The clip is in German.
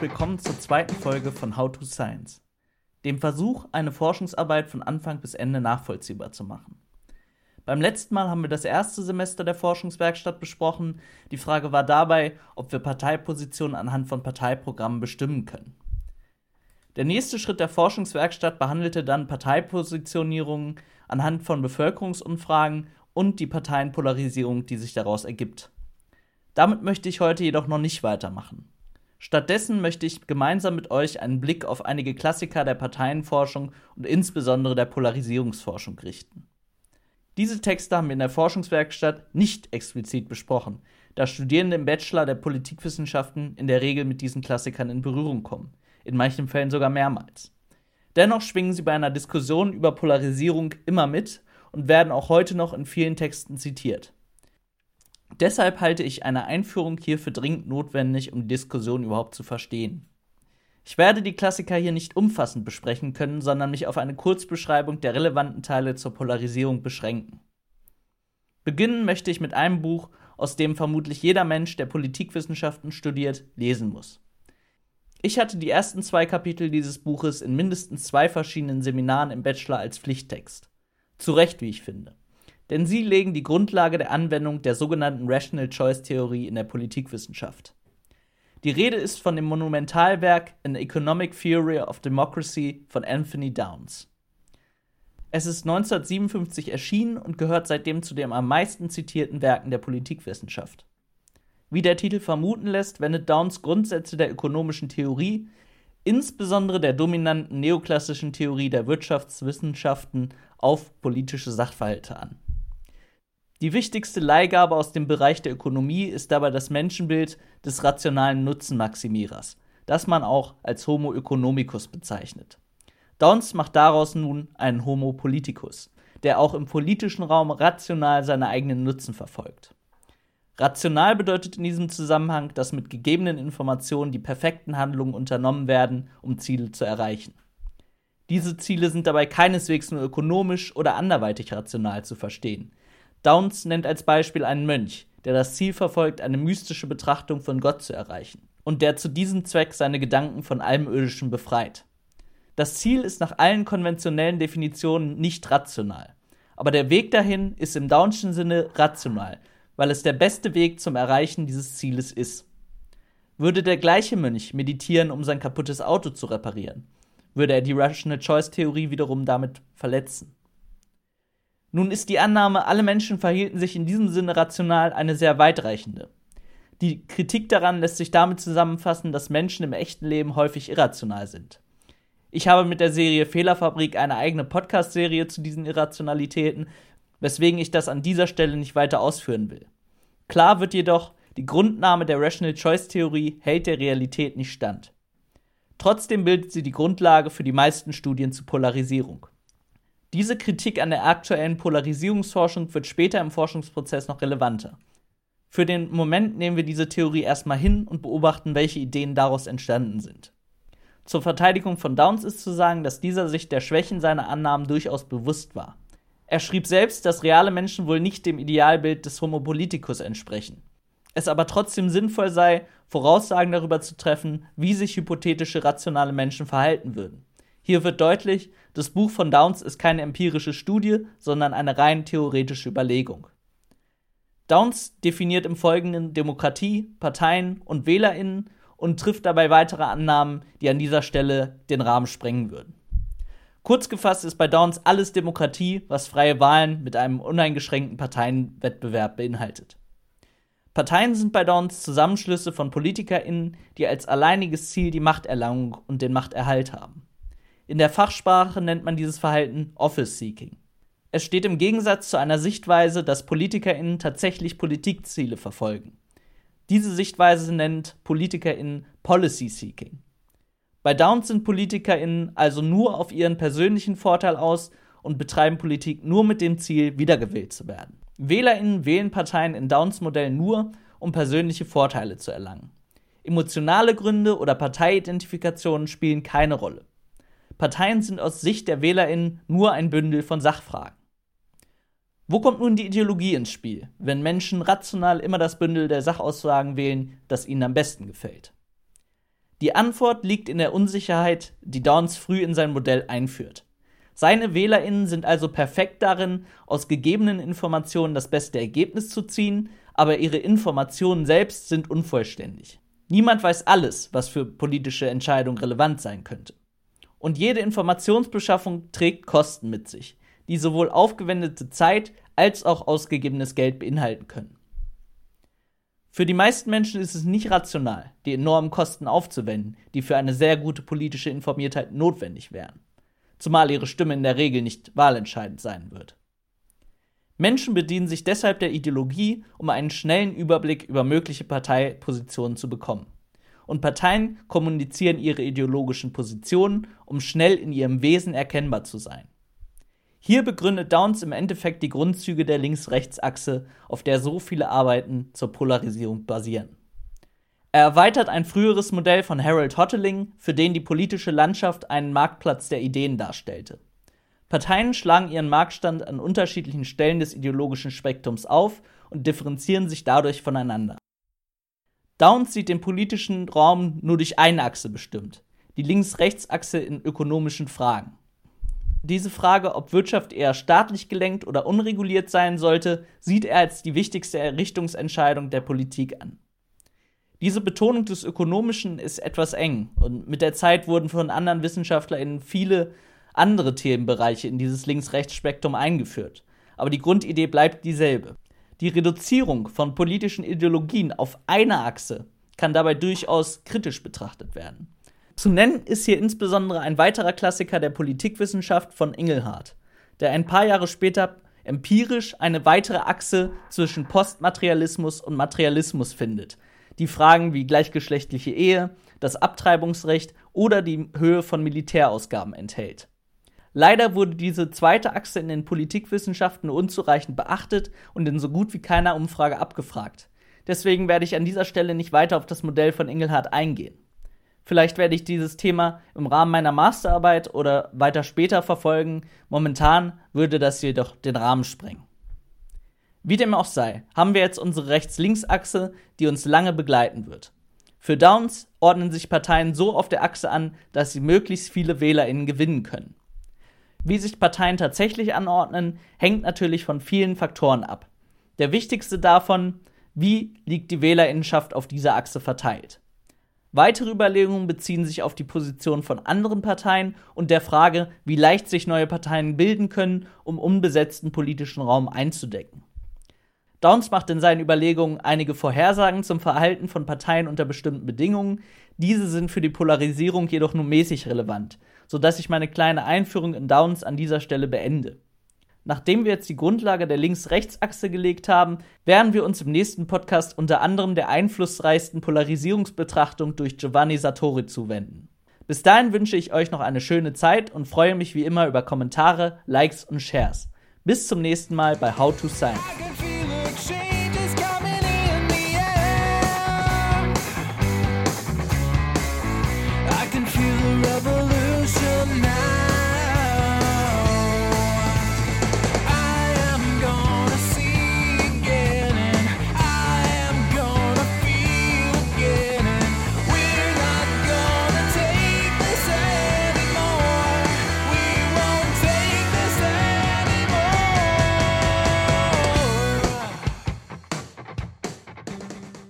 Willkommen zur zweiten Folge von How to Science, dem Versuch, eine Forschungsarbeit von Anfang bis Ende nachvollziehbar zu machen. Beim letzten Mal haben wir das erste Semester der Forschungswerkstatt besprochen. Die Frage war dabei, ob wir Parteipositionen anhand von Parteiprogrammen bestimmen können. Der nächste Schritt der Forschungswerkstatt behandelte dann Parteipositionierungen anhand von Bevölkerungsumfragen und die Parteienpolarisierung, die sich daraus ergibt. Damit möchte ich heute jedoch noch nicht weitermachen. Stattdessen möchte ich gemeinsam mit euch einen Blick auf einige Klassiker der Parteienforschung und insbesondere der Polarisierungsforschung richten. Diese Texte haben wir in der Forschungswerkstatt nicht explizit besprochen, da Studierende im Bachelor der Politikwissenschaften in der Regel mit diesen Klassikern in Berührung kommen, in manchen Fällen sogar mehrmals. Dennoch schwingen sie bei einer Diskussion über Polarisierung immer mit und werden auch heute noch in vielen Texten zitiert. Deshalb halte ich eine Einführung hier für dringend notwendig, um die Diskussion überhaupt zu verstehen. Ich werde die Klassiker hier nicht umfassend besprechen können, sondern mich auf eine Kurzbeschreibung der relevanten Teile zur Polarisierung beschränken. Beginnen möchte ich mit einem Buch, aus dem vermutlich jeder Mensch, der Politikwissenschaften studiert, lesen muss. Ich hatte die ersten zwei Kapitel dieses Buches in mindestens zwei verschiedenen Seminaren im Bachelor als Pflichttext. Zu Recht, wie ich finde denn sie legen die Grundlage der Anwendung der sogenannten Rational Choice Theorie in der Politikwissenschaft. Die Rede ist von dem Monumentalwerk An Economic Theory of Democracy von Anthony Downs. Es ist 1957 erschienen und gehört seitdem zu den am meisten zitierten Werken der Politikwissenschaft. Wie der Titel vermuten lässt, wendet Downs Grundsätze der ökonomischen Theorie, insbesondere der dominanten neoklassischen Theorie der Wirtschaftswissenschaften, auf politische Sachverhalte an. Die wichtigste Leihgabe aus dem Bereich der Ökonomie ist dabei das Menschenbild des rationalen Nutzenmaximierers, das man auch als Homo economicus bezeichnet. Downs macht daraus nun einen Homo politicus, der auch im politischen Raum rational seine eigenen Nutzen verfolgt. Rational bedeutet in diesem Zusammenhang, dass mit gegebenen Informationen die perfekten Handlungen unternommen werden, um Ziele zu erreichen. Diese Ziele sind dabei keineswegs nur ökonomisch oder anderweitig rational zu verstehen. Downs nennt als Beispiel einen Mönch, der das Ziel verfolgt, eine mystische Betrachtung von Gott zu erreichen und der zu diesem Zweck seine Gedanken von allem Irdischen befreit. Das Ziel ist nach allen konventionellen Definitionen nicht rational, aber der Weg dahin ist im Downschen Sinne rational, weil es der beste Weg zum Erreichen dieses Zieles ist. Würde der gleiche Mönch meditieren, um sein kaputtes Auto zu reparieren, würde er die Rational Choice Theorie wiederum damit verletzen. Nun ist die Annahme, alle Menschen verhielten sich in diesem Sinne rational, eine sehr weitreichende. Die Kritik daran lässt sich damit zusammenfassen, dass Menschen im echten Leben häufig irrational sind. Ich habe mit der Serie Fehlerfabrik eine eigene Podcast-Serie zu diesen Irrationalitäten, weswegen ich das an dieser Stelle nicht weiter ausführen will. Klar wird jedoch, die Grundnahme der Rational Choice Theorie hält der Realität nicht stand. Trotzdem bildet sie die Grundlage für die meisten Studien zur Polarisierung. Diese Kritik an der aktuellen Polarisierungsforschung wird später im Forschungsprozess noch relevanter. Für den Moment nehmen wir diese Theorie erstmal hin und beobachten, welche Ideen daraus entstanden sind. Zur Verteidigung von Downs ist zu sagen, dass dieser sich der Schwächen seiner Annahmen durchaus bewusst war. Er schrieb selbst, dass reale Menschen wohl nicht dem Idealbild des Homo politicus entsprechen. Es aber trotzdem sinnvoll sei, Voraussagen darüber zu treffen, wie sich hypothetische rationale Menschen verhalten würden. Hier wird deutlich, das Buch von Downs ist keine empirische Studie, sondern eine rein theoretische Überlegung. Downs definiert im Folgenden Demokratie, Parteien und WählerInnen und trifft dabei weitere Annahmen, die an dieser Stelle den Rahmen sprengen würden. Kurz gefasst ist bei Downs alles Demokratie, was freie Wahlen mit einem uneingeschränkten Parteienwettbewerb beinhaltet. Parteien sind bei Downs Zusammenschlüsse von PolitikerInnen, die als alleiniges Ziel die Machterlangung und den Machterhalt haben. In der Fachsprache nennt man dieses Verhalten Office Seeking. Es steht im Gegensatz zu einer Sichtweise, dass PolitikerInnen tatsächlich Politikziele verfolgen. Diese Sichtweise nennt PolitikerInnen Policy Seeking. Bei Downs sind PolitikerInnen also nur auf ihren persönlichen Vorteil aus und betreiben Politik nur mit dem Ziel, wiedergewählt zu werden. WählerInnen wählen Parteien in Downs Modell nur, um persönliche Vorteile zu erlangen. Emotionale Gründe oder Parteiidentifikationen spielen keine Rolle. Parteien sind aus Sicht der WählerInnen nur ein Bündel von Sachfragen. Wo kommt nun die Ideologie ins Spiel, wenn Menschen rational immer das Bündel der Sachaussagen wählen, das ihnen am besten gefällt? Die Antwort liegt in der Unsicherheit, die Downs früh in sein Modell einführt. Seine WählerInnen sind also perfekt darin, aus gegebenen Informationen das beste Ergebnis zu ziehen, aber ihre Informationen selbst sind unvollständig. Niemand weiß alles, was für politische Entscheidungen relevant sein könnte. Und jede Informationsbeschaffung trägt Kosten mit sich, die sowohl aufgewendete Zeit als auch ausgegebenes Geld beinhalten können. Für die meisten Menschen ist es nicht rational, die enormen Kosten aufzuwenden, die für eine sehr gute politische Informiertheit notwendig wären, zumal ihre Stimme in der Regel nicht wahlentscheidend sein wird. Menschen bedienen sich deshalb der Ideologie, um einen schnellen Überblick über mögliche Parteipositionen zu bekommen. Und Parteien kommunizieren ihre ideologischen Positionen, um schnell in ihrem Wesen erkennbar zu sein. Hier begründet Downs im Endeffekt die Grundzüge der Links-Rechts-Achse, auf der so viele Arbeiten zur Polarisierung basieren. Er erweitert ein früheres Modell von Harold Hotteling, für den die politische Landschaft einen Marktplatz der Ideen darstellte. Parteien schlagen ihren Marktstand an unterschiedlichen Stellen des ideologischen Spektrums auf und differenzieren sich dadurch voneinander. Downs sieht den politischen Raum nur durch eine Achse bestimmt, die Links-Rechts-Achse in ökonomischen Fragen. Diese Frage, ob Wirtschaft eher staatlich gelenkt oder unreguliert sein sollte, sieht er als die wichtigste Errichtungsentscheidung der Politik an. Diese Betonung des Ökonomischen ist etwas eng und mit der Zeit wurden von anderen WissenschaftlerInnen viele andere Themenbereiche in dieses Links-Rechts-Spektrum eingeführt. Aber die Grundidee bleibt dieselbe. Die Reduzierung von politischen Ideologien auf eine Achse kann dabei durchaus kritisch betrachtet werden. Zu nennen ist hier insbesondere ein weiterer Klassiker der Politikwissenschaft von Ingelhardt, der ein paar Jahre später empirisch eine weitere Achse zwischen Postmaterialismus und Materialismus findet, die Fragen wie gleichgeschlechtliche Ehe, das Abtreibungsrecht oder die Höhe von Militärausgaben enthält. Leider wurde diese zweite Achse in den Politikwissenschaften unzureichend beachtet und in so gut wie keiner Umfrage abgefragt. Deswegen werde ich an dieser Stelle nicht weiter auf das Modell von Engelhardt eingehen. Vielleicht werde ich dieses Thema im Rahmen meiner Masterarbeit oder weiter später verfolgen. Momentan würde das jedoch den Rahmen sprengen. Wie dem auch sei, haben wir jetzt unsere Rechts-Links-Achse, die uns lange begleiten wird. Für Downs ordnen sich Parteien so auf der Achse an, dass sie möglichst viele WählerInnen gewinnen können. Wie sich Parteien tatsächlich anordnen, hängt natürlich von vielen Faktoren ab. Der wichtigste davon, wie liegt die Wählerinnenschaft auf dieser Achse verteilt. Weitere Überlegungen beziehen sich auf die Position von anderen Parteien und der Frage, wie leicht sich neue Parteien bilden können, um unbesetzten politischen Raum einzudecken. Downs macht in seinen Überlegungen einige Vorhersagen zum Verhalten von Parteien unter bestimmten Bedingungen. Diese sind für die Polarisierung jedoch nur mäßig relevant, sodass ich meine kleine Einführung in Downs an dieser Stelle beende. Nachdem wir jetzt die Grundlage der Links-Rechts-Achse gelegt haben, werden wir uns im nächsten Podcast unter anderem der einflussreichsten Polarisierungsbetrachtung durch Giovanni Sartori zuwenden. Bis dahin wünsche ich euch noch eine schöne Zeit und freue mich wie immer über Kommentare, Likes und Shares. Bis zum nächsten Mal bei How to Science.